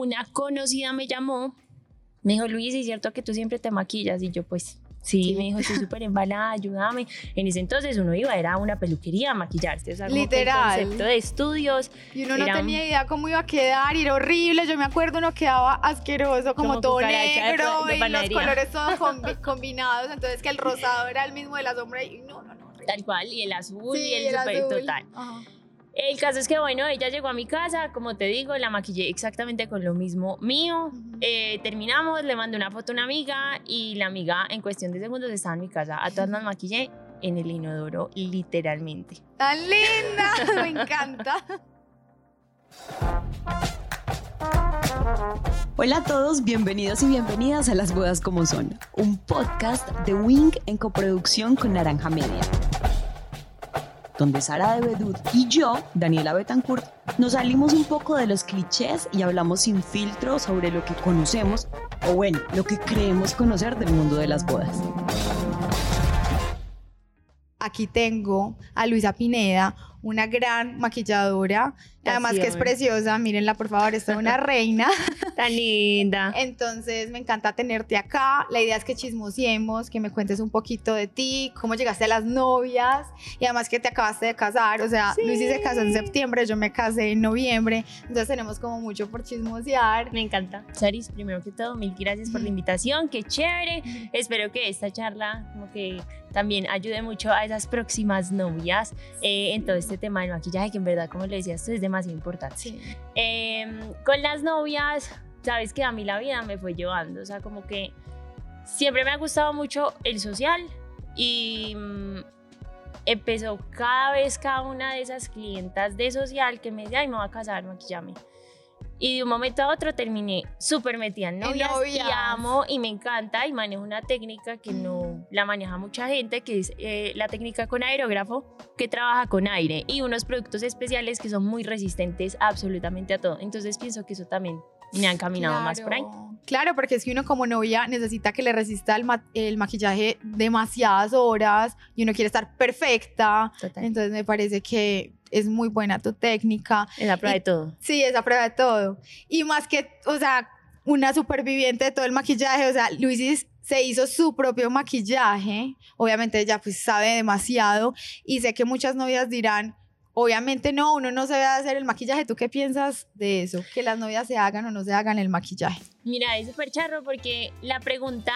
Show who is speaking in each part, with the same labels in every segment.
Speaker 1: una conocida me llamó, me dijo, Luis, ¿es cierto que tú siempre te maquillas? Y yo, pues, Sí, me dijo, estoy súper embalada, ayúdame. En ese entonces uno iba, era una peluquería a maquillarse. O sea,
Speaker 2: Literal.
Speaker 1: el concepto de estudios.
Speaker 2: Y uno no tenía idea cómo iba a quedar, y era horrible. Yo me acuerdo, uno quedaba asqueroso, como, todo negro, y los colores todos combinados. Entonces, que el rosado era el mismo de la sombra, y no, no, no.
Speaker 1: Tal cual, y el azul, y el, super total. El caso es que, bueno, ella llegó a mi casa, como te digo, la maquillé exactamente con lo mismo mío. Eh, terminamos, le mandé una foto a una amiga y la amiga en cuestión de segundos estaba en mi casa. A todas las maquillé en el inodoro, literalmente.
Speaker 2: ¡Tan linda! Me encanta.
Speaker 3: Hola a todos, bienvenidos y bienvenidas a Las Bodas como Son, un podcast de Wing en coproducción con Naranja Media donde Sara de Bedut y yo, Daniela Betancourt, nos salimos un poco de los clichés y hablamos sin filtro sobre lo que conocemos, o bueno, lo que creemos conocer del mundo de las bodas.
Speaker 2: Aquí tengo a Luisa Pineda, una gran maquilladora, además que es preciosa, mírenla por favor, es una reina.
Speaker 1: Tan linda.
Speaker 2: Entonces me encanta tenerte acá, la idea es que chismosiemos, que me cuentes un poquito de ti, cómo llegaste a las novias y además que te acabaste de casar, o sea, Luis se casó en septiembre, yo me casé en noviembre, entonces tenemos como mucho por chismosear.
Speaker 1: Me encanta. Saris, primero que todo, mil gracias por la invitación, qué chévere. Espero que esta charla como que también ayude mucho a esas próximas novias eh, en todo este tema del maquillaje, que en verdad, como le decías, esto es demasiado importante. Em, con las novias, sabes que a mí la vida me fue llevando, o sea, como que siempre me ha gustado mucho el social y mm, empezó cada vez cada una de esas clientas de social que me decía, ay, me voy a casar, maquillame. Y de un momento a otro terminé súper metida en novias, y amo y me encanta y manejo una técnica que no la maneja mucha gente, que es eh, la técnica con aerógrafo, que trabaja con aire y unos productos especiales que son muy resistentes absolutamente a todo. Entonces pienso que eso también me han caminado más por ahí.
Speaker 2: Claro, porque es que uno como novia necesita que le resista el, el maquillaje demasiadas horas y uno quiere estar perfecta. Entonces me parece que es muy buena tu técnica.
Speaker 1: Es la prueba de todo.
Speaker 2: Sí, es la prueba de todo. Y más que, o sea, una superviviente de todo el maquillaje, o sea, Luisis se hizo su propio maquillaje, obviamente ella pues sabe demasiado y sé que muchas novias dirán, obviamente no, uno no se debe hacer el maquillaje, ¿tú qué piensas de eso? Que las novias se hagan o no se hagan el maquillaje.
Speaker 1: Mira, es súper charro porque la pregunta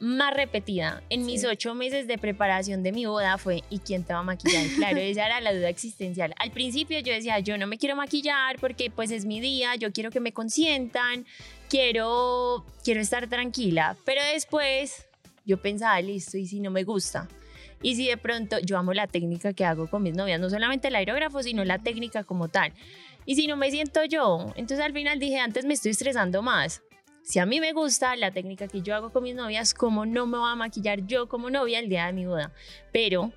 Speaker 1: más repetida en mis ocho meses de preparación de mi boda fue ¿y quién te va a maquillar? Claro, esa era la duda existencial. Al principio yo decía, yo no me quiero maquillar porque pues es mi día, yo quiero que me consientan, quiero, quiero estar tranquila, pero después yo pensaba, listo, ¿y si no me gusta? Y si de pronto yo amo la técnica que hago con mis novias, no solamente el aerógrafo, sino la técnica como tal. Y si no me siento yo, entonces al final dije, antes me estoy estresando más si a mí me gusta la técnica que yo hago con mis novias, ¿cómo no me voy a maquillar yo como novia el día de mi boda? Pero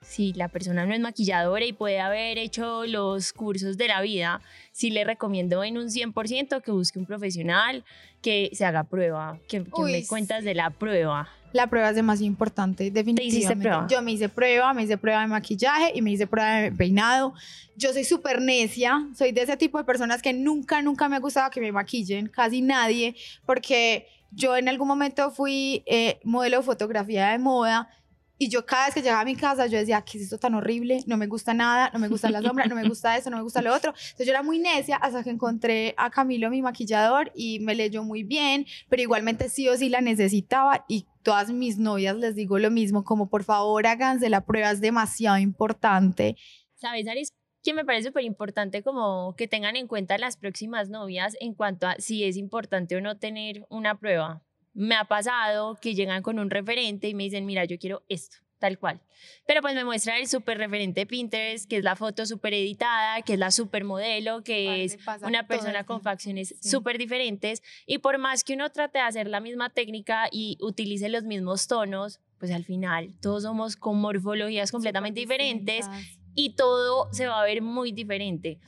Speaker 1: si la persona no es maquilladora y puede haber hecho los cursos de la vida, sí le recomiendo en un 100% que busque un profesional, que se haga prueba, que, me cuentas de la prueba.
Speaker 2: La prueba es demasiado importante, definitivamente.
Speaker 1: prueba?
Speaker 2: Yo me hice prueba, me hice prueba de maquillaje y me hice prueba de peinado. Yo soy súper necia, soy de ese tipo de personas que nunca, nunca me ha gustado que me maquillen, casi nadie, porque yo en algún momento fui eh, modelo de fotografía de moda y yo cada vez que llegaba a mi casa, yo decía, ¿qué es esto tan horrible? No me gusta nada, no me gusta la sombra, no me gusta eso, no me gusta lo otro. Entonces yo era muy necia hasta que encontré a Camilo, mi maquillador, y me leyó muy bien, pero igualmente sí o sí la necesitaba y todas mis novias les digo lo mismo, como por favor háganse la prueba, es demasiado importante.
Speaker 1: ¿Sabes, Aris? que me parece súper importante como que tengan en cuenta las próximas novias en cuanto a si es importante o no tener una prueba me ha pasado que llegan con un referente y me dicen, mira, yo quiero esto, tal cual. Pero pues me muestra el súper referente de Pinterest, que es la foto súper editada, que es la súper modelo, que es una persona con facciones súper diferentes. Y por más que uno trate de hacer la misma técnica y utilice los mismos tonos, pues al final todos somos con morfologías completamente diferentes y todo se va a ver muy diferente.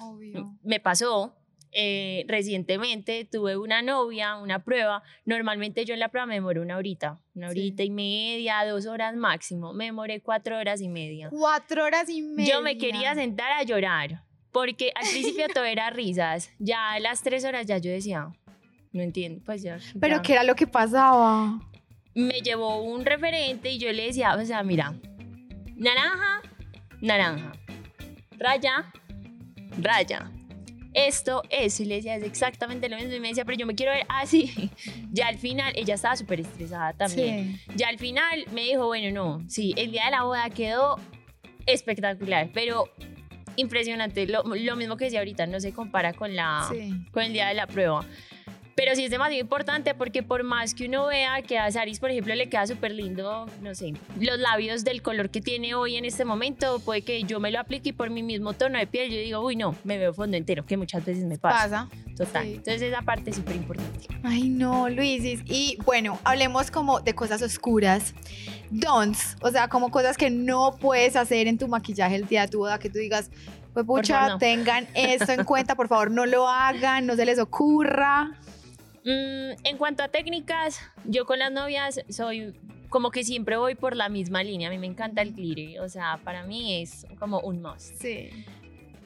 Speaker 1: Me pasó eh, recientemente tuve una novia, una prueba. Normalmente yo en la prueba me demoro una horita, una horita y media, dos horas máximo. Me demoré cuatro horas y media.
Speaker 2: Cuatro horas y media.
Speaker 1: Yo me quería sentar a llorar Porque al principio todo era risas. Ya a las tres horas ya yo decía, no entiendo, pues ya.
Speaker 2: Pero
Speaker 1: ya.
Speaker 2: ¿qué era lo que pasaba?
Speaker 1: Me llevó un referente y yo le decía, o sea, mira, naranja, naranja, raya, raya. Esto es, y le decía, es exactamente lo mismo. Y me decía, pero yo me quiero ver así. Ya al final, ella estaba súper estresada también.
Speaker 2: Sí.
Speaker 1: Ya al final me dijo, bueno, no, sí, el día de la boda quedó espectacular, pero impresionante. Lo, lo mismo que decía ahorita, no se compara con, la,
Speaker 2: Sí.
Speaker 1: con el día de la prueba. Pero sí es demasiado importante porque por más que uno vea que a Saris, por ejemplo, le queda súper lindo, no sé, los labios del color que tiene hoy en este momento, puede que yo me lo aplique y por mi mismo tono de piel yo digo, uy, no, me veo fondo entero, que muchas veces me pasa.
Speaker 2: Pasa.
Speaker 1: Total.
Speaker 2: sí.
Speaker 1: Entonces esa parte es súper importante.
Speaker 2: Ay, no, Luisis. Y bueno, hablemos como de cosas oscuras. Don'ts, o sea, como cosas que no puedes hacer en tu maquillaje el día de tu boda, que tú digas, pues pucha,
Speaker 1: favor, no.
Speaker 2: tengan esto en cuenta, por favor, no lo hagan, no se les ocurra.
Speaker 1: Mm, en cuanto a técnicas, yo con las novias soy como que siempre voy por la misma línea. A mí me encanta el glitter, o sea, para mí es como un must.
Speaker 2: Sí.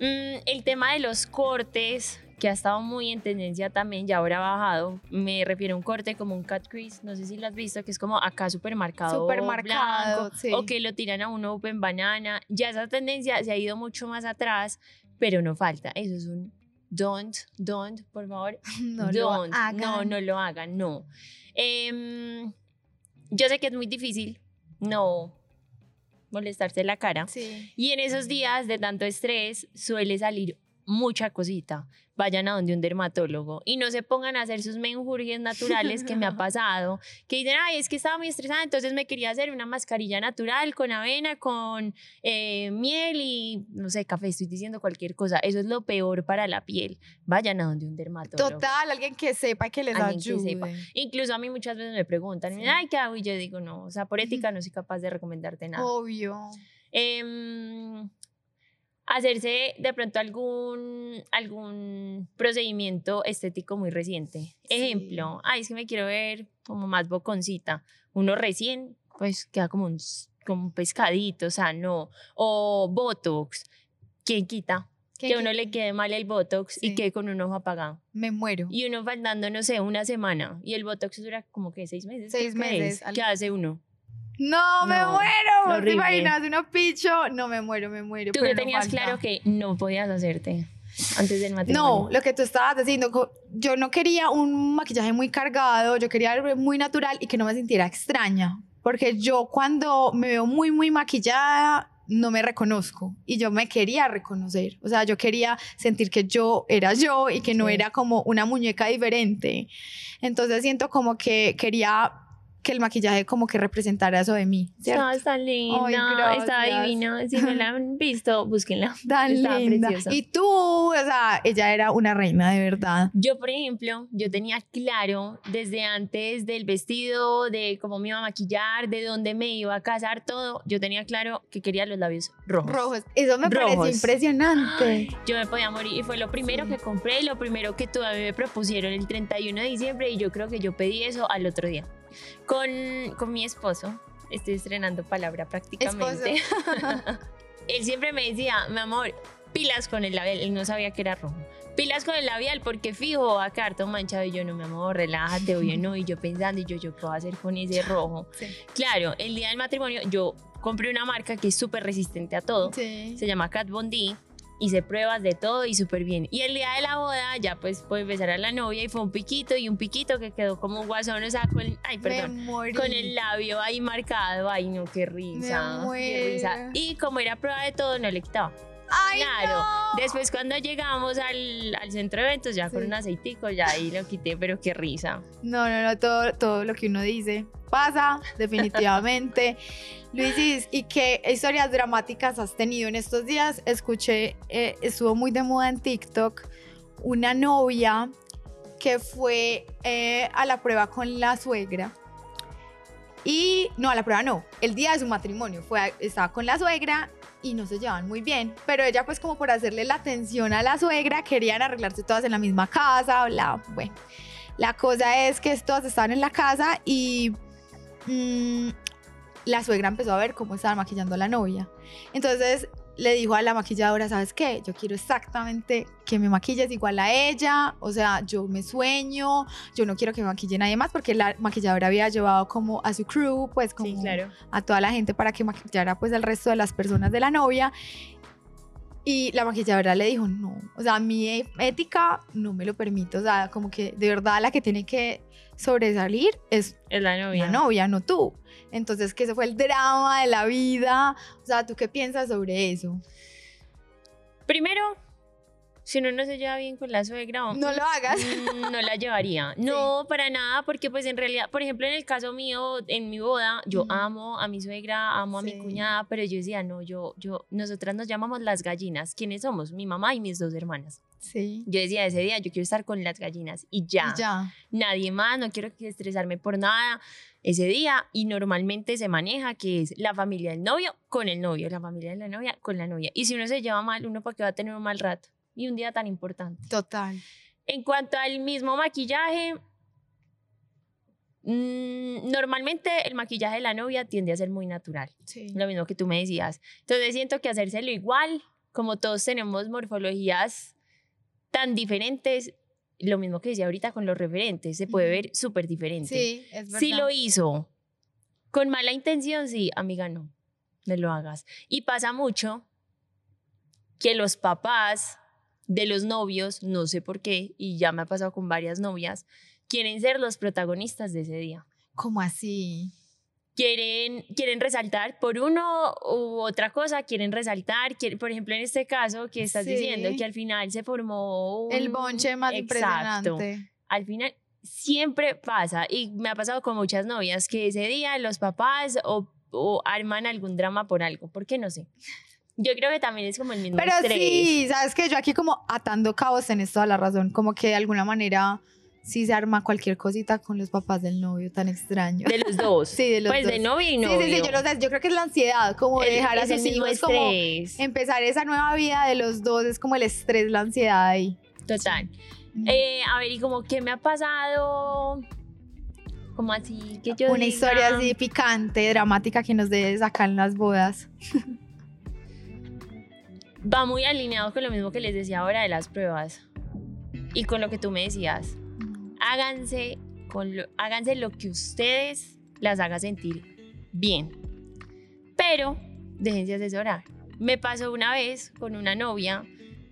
Speaker 1: Mm, el tema de los cortes, que ha estado muy en tendencia también, ya ahora ha bajado. Me refiero a un corte como un cut crease, no sé si lo has visto, que es como acá súper marcado.
Speaker 2: Súper marcado,
Speaker 1: blanco,
Speaker 2: sí.
Speaker 1: O que lo tiran a un open banana. Ya esa tendencia se ha ido mucho más atrás, pero no falta. Eso es un don't, don't, por favor.
Speaker 2: No lo
Speaker 1: don't.
Speaker 2: hagan.
Speaker 1: No, no lo hagan, no. Em, yo sé que es muy difícil no molestarse la cara.
Speaker 2: Sí.
Speaker 1: Y en esos días de tanto estrés suele salir mucha cosita. Vayan a donde un dermatólogo y no se pongan a hacer sus menjurjes naturales que me ha pasado. Que dicen, ay, es que estaba muy estresada, entonces me quería hacer una mascarilla natural con avena, con eh, miel y no sé, café. Estoy diciendo cualquier cosa. Eso es lo peor para la piel. Vayan a donde un dermatólogo.
Speaker 2: Total, alguien que sepa que les
Speaker 1: Alguien que
Speaker 2: ayude.
Speaker 1: sepa. Incluso a mí muchas veces me preguntan,
Speaker 2: Sí.
Speaker 1: ay, ¿qué hago? Y yo digo, no, o sea, por ética no soy capaz de recomendarte nada.
Speaker 2: Obvio.
Speaker 1: Em, hacerse de pronto algún, algún procedimiento estético muy reciente. Ejemplo, ay, es que me quiero ver como más boconcita. Uno recién, pues queda como un, como un pescadito, o sea, no. O Botox. ¿Quién quita?
Speaker 2: ¿Qué-
Speaker 1: Que a
Speaker 2: qué-
Speaker 1: uno le quede mal el Botox
Speaker 2: Sí.
Speaker 1: y quede con un ojo apagado.
Speaker 2: Me muero.
Speaker 1: Y uno faltando, no sé, una semana. Y el Botox dura como que seis meses.
Speaker 2: Seis meses,
Speaker 1: es.
Speaker 2: al-
Speaker 1: ¿Qué hace uno?
Speaker 2: No, me
Speaker 1: No,
Speaker 2: muero. ¿Te imaginas uno picho? No, me muero, me muero.
Speaker 1: Tú
Speaker 2: pero
Speaker 1: que
Speaker 2: no
Speaker 1: tenías
Speaker 2: falta.
Speaker 1: claro que no podías hacerte antes del matrimonio.
Speaker 2: No, lo que tú estabas diciendo, yo no quería un maquillaje muy cargado, yo quería algo muy natural y que no me sintiera extraña, porque yo cuando me veo muy, muy maquillada, no me reconozco y yo me quería reconocer, o sea, yo quería sentir que yo era yo y que no
Speaker 1: Sí.
Speaker 2: era como una muñeca diferente. Entonces siento como que quería que el maquillaje como que representara eso de mí, ¿cierto?
Speaker 1: No, está linda,
Speaker 2: Ay,
Speaker 1: está divina. Si no la han visto, búsquenla.
Speaker 2: Tan
Speaker 1: Estaba
Speaker 2: linda.
Speaker 1: preciosa.
Speaker 2: Y tú, o sea, ella era una reina de verdad.
Speaker 1: Yo, por ejemplo, yo tenía claro desde antes del vestido, de cómo me iba a maquillar, de dónde me iba a casar, todo. Yo tenía claro que quería los labios rojos.
Speaker 2: Rojos. Eso me pareció
Speaker 1: Rojos.
Speaker 2: impresionante.
Speaker 1: Yo me podía morir y fue lo primero
Speaker 2: Sí.
Speaker 1: que compré lo primero que todavía me propusieron el 31 de diciembre y yo creo que yo pedí eso al otro día. Con, con mi esposo, estoy estrenando palabra prácticamente. Él siempre me decía, mi amor, pilas con el labial. Él no sabía que era rojo. Pilas con el labial porque fijo va a quedar todo manchado y yo no, mi amor, relájate, oye, no. Y yo pensando, y yo, yo, ¿qué voy a hacer con ese rojo?
Speaker 2: Sí.
Speaker 1: Claro, el día del matrimonio yo compré una marca que es súper resistente a todo
Speaker 2: Sí.
Speaker 1: se llama Kat Von D. Hice pruebas de todo y súper bien. Y el día de la boda ya pues pude besar a la novia y fue un piquito y un piquito que quedó como un guasón, o sea, con, ay, perdón, con el labio ahí marcado. Ay, no, qué risa. Qué risa. Y como era prueba de todo, no le quitaba.
Speaker 2: Ay,
Speaker 1: claro.
Speaker 2: no.
Speaker 1: Después cuando llegamos al, al centro de eventos, ya con un aceitico, ya ahí lo quité, pero qué risa.
Speaker 2: No, no, no, todo, todo lo que uno dice pasa, definitivamente. Luisis, ¿y qué historias dramáticas has tenido en estos días? Escuché, eh, estuvo muy de moda en TikTok, una novia que fue eh, a la prueba con la suegra. Y no, a la prueba no, el día de su matrimonio fue, estaba con la suegra y no se llevan muy bien, pero ella pues como por hacerle la atención a la suegra querían arreglarse todas en la misma casa, bla, bueno. La cosa es que todas estaban en la casa y mm, la suegra empezó a ver cómo estaban maquillando a la novia. Entonces le dijo a la maquilladora, ¿sabes qué? Yo quiero exactamente que me maquilles igual a ella, o sea, yo me sueño, yo no quiero que me maquille nadie más porque la maquilladora había llevado como a su crew, pues como
Speaker 1: Sí, claro.
Speaker 2: a toda la gente para que maquillara pues al resto de las personas de la novia. Y la maquilladora le dijo, no, o sea, mi e- ética no me lo permite, o sea, como que de verdad la que tiene que sobresalir es
Speaker 1: Es la novia.
Speaker 2: la novia, no tú. Entonces, que ese fue el drama de la vida. O sea, ¿tú qué piensas sobre eso?
Speaker 1: Primero, si uno no se lleva bien con la suegra,
Speaker 2: No lo hagas.
Speaker 1: Mm, no la llevaría. No, para nada, porque pues en realidad, por ejemplo, en el caso mío, en mi boda, yo amo a mi suegra, amo a mi cuñada, pero yo decía, no, yo, yo, nosotras nos llamamos las gallinas. ¿Quiénes somos? Mi mamá y mis dos hermanas.
Speaker 2: Sí.
Speaker 1: Yo decía ese día, yo quiero estar con las gallinas y ya.
Speaker 2: Ya.
Speaker 1: Nadie más, no quiero que estresarme por nada ese día y normalmente se maneja que es la familia del novio con el novio, la familia de la novia con la novia. Y si uno se lleva mal, uno para qué va a tener un mal rato y un día tan importante.
Speaker 2: Total.
Speaker 1: En cuanto al mismo maquillaje, mm, normalmente el maquillaje de la novia tiende a ser muy natural,
Speaker 2: Sí.
Speaker 1: lo mismo que tú me decías. Entonces siento que hacérselo igual, como todos tenemos morfologías tan diferentes, lo mismo que decía ahorita con los referentes, se puede ver súper diferente.
Speaker 2: Sí, es verdad.
Speaker 1: Si lo hizo con mala intención, sí, amiga, no, no lo hagas. Y pasa mucho que los papás de los novios, no sé por qué, y ya me ha pasado con varias novias, quieren ser los protagonistas de ese día.
Speaker 2: ¿Cómo así?
Speaker 1: Quieren, quieren resaltar por uno u otra cosa, quieren resaltar, quieren- por ejemplo, en este caso que estás
Speaker 2: Sí.
Speaker 1: diciendo que al final se formó un...
Speaker 2: El bonche más
Speaker 1: Exacto
Speaker 2: impresionante.
Speaker 1: al final siempre pasa y me ha pasado con muchas novias que ese día los papás o, o arman algún drama por algo, ¿por qué no sé? Yo creo que también es como el mismo
Speaker 2: Pero
Speaker 1: estrés.
Speaker 2: sí, sabes que yo aquí como atando cabos tenés toda la razón. Como que de alguna manera sí se arma cualquier cosita con los papás del novio tan extraño.
Speaker 1: De los dos.
Speaker 2: Sí, de los
Speaker 1: pues
Speaker 2: dos.
Speaker 1: de novio y
Speaker 2: Sí,
Speaker 1: novio.
Speaker 2: sí, sí, yo lo sé. Yo creo que es la ansiedad, como de
Speaker 1: El-
Speaker 2: dejar a sus hijos como empezar esa nueva vida de los dos es como el estrés, la ansiedad ahí.
Speaker 1: Total. Eh, a ver, y como, ¿qué me ha pasado? Como así, que yo
Speaker 2: Una
Speaker 1: diga-
Speaker 2: historia así picante, dramática que nos debe sacar en las bodas.
Speaker 1: Va muy alineado con lo mismo que les decía ahora de las pruebas. Y con lo que tú me decías. háganse, con lo, háganse lo que ustedes las haga sentir bien. Pero déjense asesorar. Me pasó una vez con una novia,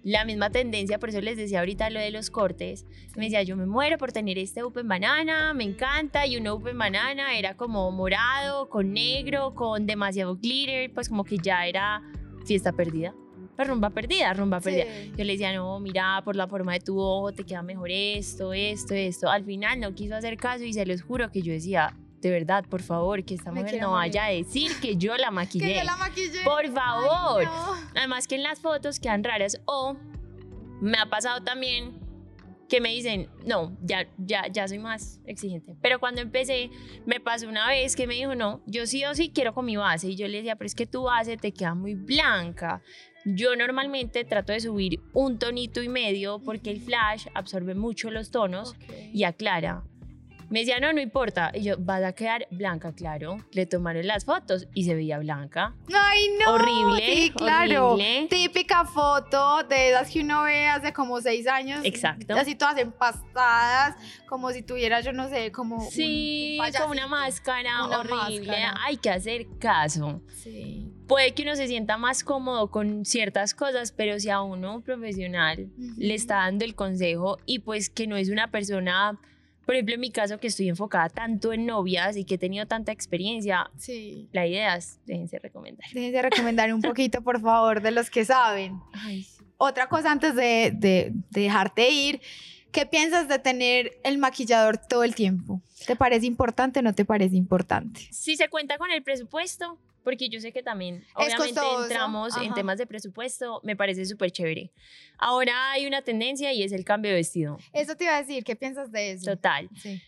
Speaker 1: la misma tendencia, por eso les decía ahorita lo de los cortes. Me decía, yo me muero por tener este open banana, me encanta. Y un open banana era como morado, con negro, con demasiado glitter, pues como que ya era fiesta perdida. Pues rumba perdida, rumba perdida. Yo le decía, no, mira, por la forma de tu ojo te queda mejor esto, esto, esto. Al final no quiso hacer caso y se los juro que yo decía, de verdad, por favor, que esta mujer no
Speaker 2: morir.
Speaker 1: vaya a decir que yo la maquillé.
Speaker 2: Que yo la maquillé.
Speaker 1: Por
Speaker 2: Ay,
Speaker 1: favor.
Speaker 2: no.
Speaker 1: Además que en las fotos quedan raras. O me ha pasado también que me dicen, no, ya, ya, ya soy más exigente. Pero cuando empecé, me pasó una vez que me dijo, no, yo sí o sí quiero con mi base. Y yo le decía, pero es que tu base te queda muy blanca. Yo normalmente trato de subir un tonito y medio porque el flash absorbe mucho los tonos y aclara. Me decía, no, no importa. Y yo, vas a quedar blanca, claro. Le tomaron las fotos y se veía blanca.
Speaker 2: Ay, no.
Speaker 1: Horrible,
Speaker 2: Sí, claro.
Speaker 1: horrible.
Speaker 2: Típica foto de esas que uno ve hace como seis años.
Speaker 1: Exacto.
Speaker 2: Así todas empastadas, como si tuviera, yo no sé, como. un-
Speaker 1: Sí,
Speaker 2: un
Speaker 1: con una máscara
Speaker 2: Una
Speaker 1: horrible.
Speaker 2: máscara.
Speaker 1: Hay que hacer caso.
Speaker 2: Sí.
Speaker 1: Puede que uno se sienta más cómodo con ciertas cosas, pero si a uno profesional le está dando el consejo y pues que no es una persona, por ejemplo en mi caso que estoy enfocada tanto en novias y que he tenido tanta experiencia,
Speaker 2: Sí.
Speaker 1: la idea es, déjense recomendar.
Speaker 2: Déjense recomendar un poquito, por favor, de los que saben.
Speaker 1: Ay, sí.
Speaker 2: Otra cosa antes de, de- de dejarte ir, ¿qué piensas de tener el maquillador todo el tiempo? ¿Te parece importante o no te parece importante?
Speaker 1: Si se cuenta con el presupuesto, porque yo sé que también, obviamente
Speaker 2: costoso,
Speaker 1: entramos en
Speaker 2: ajá.
Speaker 1: temas de presupuesto, me parece súper chévere. Ahora hay una tendencia y es el cambio de vestido.
Speaker 2: Eso te iba a decir, ¿qué piensas de eso?
Speaker 1: Total.
Speaker 2: Sí.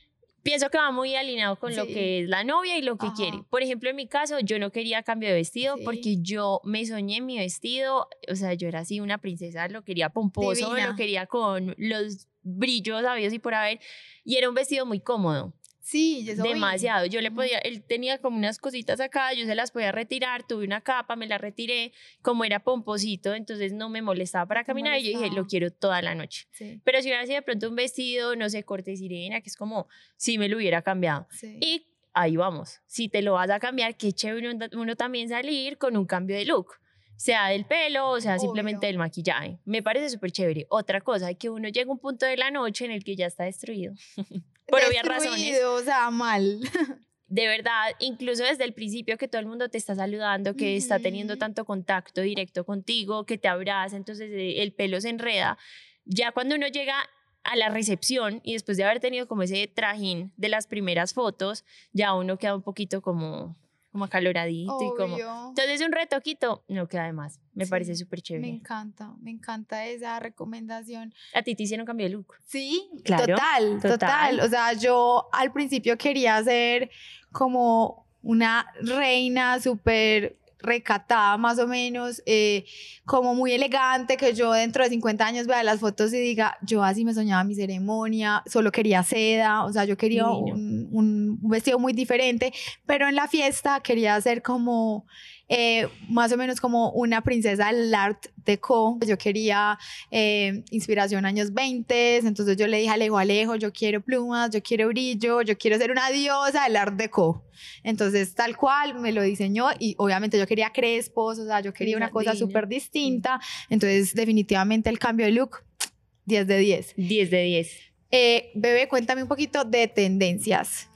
Speaker 1: Pienso que va muy alineado con lo
Speaker 2: Sí.
Speaker 1: que es la novia y lo que
Speaker 2: Ajá.
Speaker 1: quiere. Por ejemplo, en mi caso, yo no quería cambio de vestido
Speaker 2: Sí.
Speaker 1: porque yo me soñé mi vestido. O sea, yo era así una princesa, lo quería pomposo,
Speaker 2: Divina.
Speaker 1: lo quería con los brillos sabios y por haber. Y era un vestido muy cómodo.
Speaker 2: Sí, eso vi.
Speaker 1: demasiado. Yo le podía, él tenía como unas cositas acá, yo se las podía retirar, tuve una capa, me la retiré, como era pomposito, entonces no me molestaba para caminar y yo dije, lo
Speaker 2: molestaba.
Speaker 1: quiero toda la noche.
Speaker 2: Sí,
Speaker 1: Pero si hubiera sido de pronto un vestido, no sé, corte sirena, que es como si me lo hubiera cambiado.
Speaker 2: sí.
Speaker 1: Y ahí vamos. Si te lo vas a cambiar, qué chévere uno, uno también salir con un cambio de look. Sea del pelo o sea simplemente del maquillaje. Me parece súper chévere. Otra cosa, que uno llega a un punto de la noche en el que ya está destruido. Por obvias razones.
Speaker 2: O sea, mal.
Speaker 1: De verdad, incluso desde el principio que todo el mundo te está saludando, que está teniendo tanto contacto directo contigo, que te abraza, entonces eh, el pelo se enreda. Ya cuando uno llega a la recepción y después de haber tenido como ese trajín de las primeras fotos, ya uno queda un poquito como, como acaloradito y como... Entonces un retoquito no queda de más. Me
Speaker 2: Sí,
Speaker 1: parece súper
Speaker 2: Me
Speaker 1: chévere.
Speaker 2: encanta, me encanta esa recomendación.
Speaker 1: A ti te hicieron cambio de look.
Speaker 2: Sí,
Speaker 1: Claro,
Speaker 2: total,
Speaker 1: total.
Speaker 2: total, O sea, yo al principio quería ser como una reina súper recatada más o menos, eh, como muy elegante, que yo dentro de 50 años vea las fotos y diga, yo así me soñaba mi ceremonia, solo quería seda, o sea, yo quería un, un- vestido muy diferente, pero en la fiesta quería ser como, eh, más o menos como una princesa del art deco, yo quería eh, inspiración años 20, entonces yo le dije a Alejo, Alejo, yo quiero plumas, yo quiero brillo, yo quiero ser una diosa del art deco. Entonces, tal cual, me lo diseñó y obviamente yo quería crespos, o sea, yo quería una cosa súper distinta. Entonces, definitivamente el cambio de look, 10 de 10.
Speaker 1: 10 de 10.
Speaker 2: Eh, bebé, cuéntame un poquito de tendencias.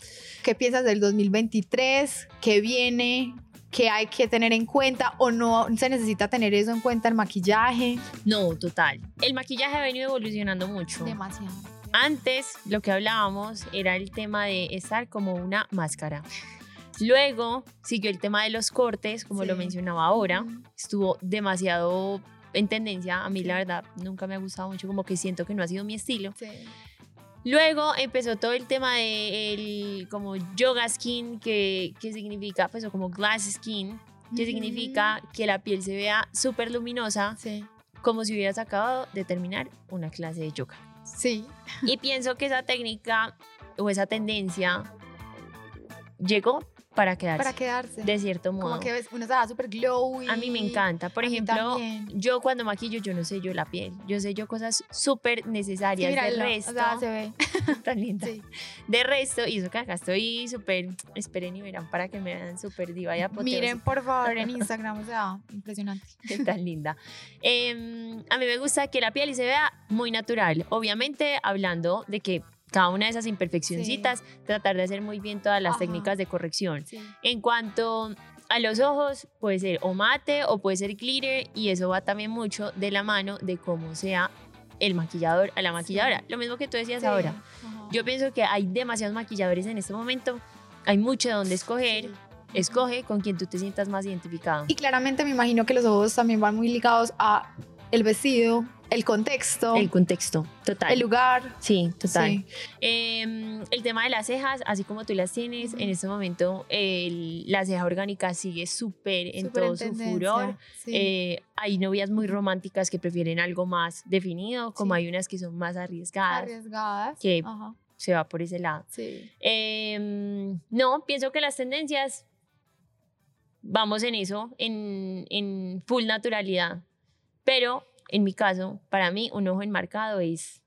Speaker 2: ¿Qué piensas del 2023? ¿Qué viene? ¿Qué hay que tener en cuenta? ¿O no se necesita tener eso en cuenta el maquillaje?
Speaker 1: No, total. El maquillaje ha venido evolucionando mucho.
Speaker 2: Demasiado.
Speaker 1: Antes lo que hablábamos era el tema de estar como una máscara. Luego siguió el tema de los cortes, como lo mencionaba ahora. Estuvo demasiado en tendencia. A mí la verdad nunca me ha gustado mucho, como que siento que no ha sido mi estilo.
Speaker 2: Sí.
Speaker 1: Luego empezó todo el tema de el como yoga skin, que, que significa, pues, o como glass skin, que significa que la piel se vea súper luminosa,
Speaker 2: Sí.
Speaker 1: como si hubieras acabado de terminar una clase de yoga.
Speaker 2: Sí.
Speaker 1: Y pienso que esa técnica o esa tendencia llegó para quedarse,
Speaker 2: Para quedarse.
Speaker 1: de cierto modo.
Speaker 2: Como que ves, uno se va súper glowy.
Speaker 1: A mí me encanta. Por ejemplo, yo cuando maquillo, yo no sé yo la piel. Yo sé yo cosas súper
Speaker 2: Sí,
Speaker 1: necesarias. de
Speaker 2: míralo,
Speaker 1: resto,
Speaker 2: O sea, se ve.
Speaker 1: tan linda.
Speaker 2: Sí.
Speaker 1: De resto, y eso que acá estoy súper, esperen y verán para que me vean súper diva y apoteósica.
Speaker 2: Miren, por favor, en Instagram, o sea, impresionante.
Speaker 1: tan linda. Em, a mí me gusta que la piel se vea muy natural. Obviamente, hablando de que cada una de esas imperfeccioncitas, tratar de hacer muy bien todas las
Speaker 2: Ajá.
Speaker 1: técnicas de corrección.
Speaker 2: Sí.
Speaker 1: En cuanto a los ojos, puede ser o mate o puede ser glitter, y eso va también mucho de la mano de cómo sea el maquillador a la maquilladora. Lo mismo que tú decías
Speaker 2: Sí.
Speaker 1: ahora.
Speaker 2: Ajá.
Speaker 1: Yo pienso que hay demasiados maquilladores en este momento. Hay mucho de donde escoger.
Speaker 2: Sí.
Speaker 1: Escoge con quien tú te sientas más identificado.
Speaker 2: Y claramente me imagino que los ojos también van muy ligados a el vestido, el contexto,
Speaker 1: El
Speaker 2: el,
Speaker 1: contexto, total.
Speaker 2: lugar.
Speaker 1: Sí, total.
Speaker 2: Sí.
Speaker 1: Em, el tema de las cejas, así como tú las tienes, en este momento el- la ceja orgánica sigue súper en todo su furor.
Speaker 2: sí.
Speaker 1: Eh, hay novias muy románticas que prefieren algo más definido, como
Speaker 2: Sí.
Speaker 1: hay unas que son más arriesgadas,
Speaker 2: Arriesgadas.
Speaker 1: que-
Speaker 2: Ajá.
Speaker 1: se va por ese lado.
Speaker 2: Sí.
Speaker 1: Em, no, pienso que las tendencias, vamos en eso, en, en full naturalidad, pero en mi caso, para mí, un ojo enmarcado es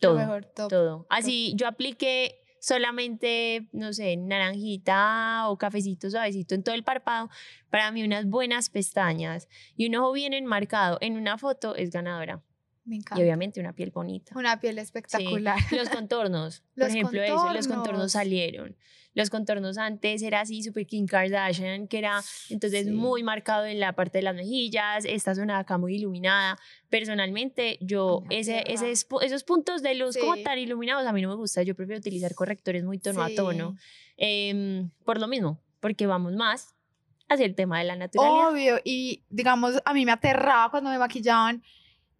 Speaker 2: Lo
Speaker 1: todo.
Speaker 2: mejor, top.
Speaker 1: todo. Así yo apliqué solamente, no sé, naranjita o cafecito suavecito en todo el párpado. Para mí unas buenas pestañas y un ojo bien enmarcado en una foto es ganadora.
Speaker 2: Me
Speaker 1: Y
Speaker 2: encanta.
Speaker 1: obviamente una piel bonita.
Speaker 2: Una piel espectacular.
Speaker 1: Los contornos, por
Speaker 2: Los
Speaker 1: ejemplo, eso, los
Speaker 2: contornos.
Speaker 1: contornos salieron. Los contornos antes era así, super Kim Kardashian, que era entonces
Speaker 2: Sí.
Speaker 1: muy marcado en la parte de las mejillas, esta zona acá muy iluminada. Personalmente, yo, ese, ese, esos puntos de luz como
Speaker 2: Sí.
Speaker 1: tan iluminados a mí no me gusta. Yo prefiero utilizar correctores muy tono a
Speaker 2: Sí.
Speaker 1: tono. Em, por lo mismo, porque vamos más hacia el tema de la naturalidad.
Speaker 2: Obvio, y digamos, a mí me aterraba cuando me maquillaban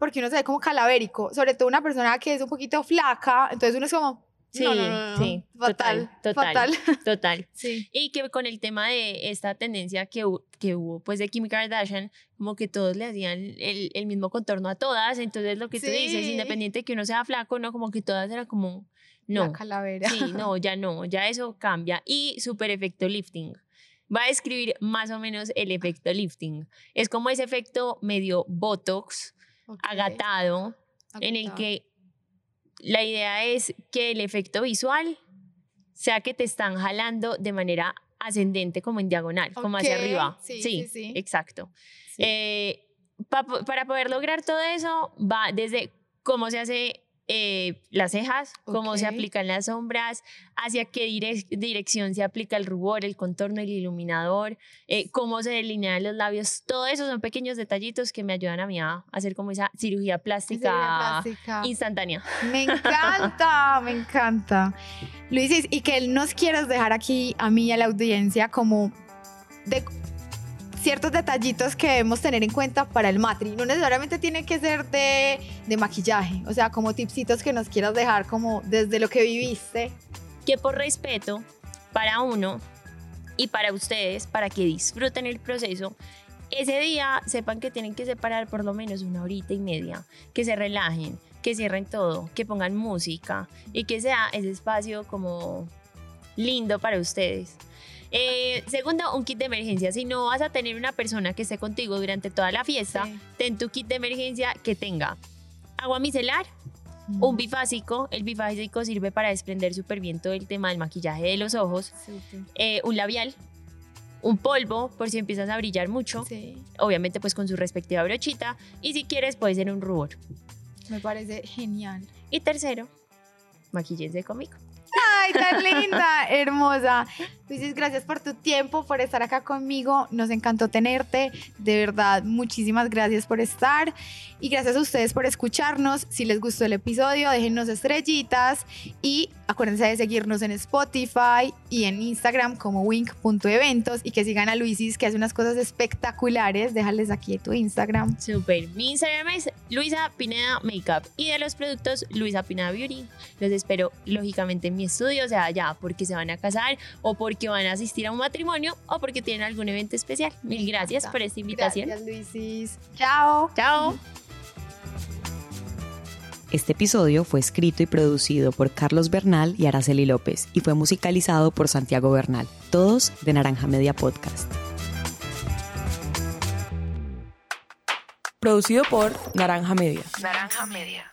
Speaker 2: porque uno se ve como calavérico, sobre todo una persona que es un poquito flaca, entonces uno es como,
Speaker 1: Sí,
Speaker 2: no, no, no,
Speaker 1: sí,
Speaker 2: fatal,
Speaker 1: total, total.
Speaker 2: fatal.
Speaker 1: Total.
Speaker 2: Sí,
Speaker 1: Y que con el tema de esta tendencia que, que hubo pues de Kim Kardashian, como que todos le hacían el, el mismo contorno a todas, entonces lo que tú dices,
Speaker 2: Sí.
Speaker 1: independiente que uno sea flaco, no como que todas eran como No.
Speaker 2: La calavera.
Speaker 1: Sí, no, ya no, ya eso cambia. Y super efecto lifting. Va a describir más o menos el efecto lifting. Es como ese efecto medio botox, Agatado, en el que la idea es que el efecto visual sea que te están jalando de manera ascendente, como en diagonal, como hacia arriba.
Speaker 2: sí, sí, sí.
Speaker 1: exacto.
Speaker 2: Sí.
Speaker 1: Eh, pa- para poder lograr todo eso, va desde cómo se hace eh, las cejas, cómo se aplican las sombras, hacia qué direc- dirección se aplica el rubor, el contorno, el iluminador, eh, cómo se delinean los labios. Todo eso son pequeños detallitos que me ayudan a mí a hacer como esa cirugía plástica,
Speaker 2: Cirugía plástica.
Speaker 1: instantánea.
Speaker 2: Me encanta, me encanta. Luisis, y que nos quieras dejar aquí a mí y a la audiencia como de ciertos detallitos que debemos tener en cuenta para el matri. No necesariamente tiene que ser de, de maquillaje, o sea, como tipsitos que nos quieras dejar como desde lo que viviste.
Speaker 1: que por respeto para uno y para ustedes, para que disfruten el proceso, ese día sepan que tienen que separar por lo menos una horita y media, que se relajen, que cierren todo, que pongan música y que sea ese espacio como lindo para ustedes. Eh, segundo, un kit de emergencia. Si no vas a tener una persona que esté contigo durante toda la fiesta,
Speaker 2: Sí.
Speaker 1: ten tu kit de emergencia que tenga agua micelar, un bifásico. El bifásico sirve para desprender súper bien todo el tema del maquillaje de los ojos. Eh, un labial, un polvo por si empiezas a brillar mucho.
Speaker 2: Sí,
Speaker 1: Obviamente pues con su respectiva brochita. Y si quieres puede ser un rubor.
Speaker 2: me parece genial.
Speaker 1: Y tercero, maquillense conmigo.
Speaker 2: Ay, tan linda, hermosa. Luisis, gracias por tu tiempo, por estar acá conmigo. Nos encantó tenerte. De verdad, muchísimas gracias por estar. Y gracias a ustedes por escucharnos. Si les gustó el episodio, déjennos estrellitas. Y acuérdense de seguirnos en Spotify y en Instagram como wink.eventos. Y que sigan a Luisis, que hace unas cosas espectaculares. Déjales aquí tu Instagram.
Speaker 1: Súper. Mi Instagram es Luisa Pineda Makeup y de los productos Luisa Pineda Beauty. Los espero lógicamente en mi estudio, o sea, ya porque se van a casar o porque van a asistir a un matrimonio o porque tienen algún evento especial. Mil gracias por esta invitación.
Speaker 2: Gracias, Luisis. Chao.
Speaker 1: Chao.
Speaker 3: Este episodio fue escrito y producido por Carlos Bernal y Araceli López y fue musicalizado por Santiago Bernal, todos de Naranja Media Podcast.
Speaker 4: Producido por Naranja Media.
Speaker 5: Naranja Media.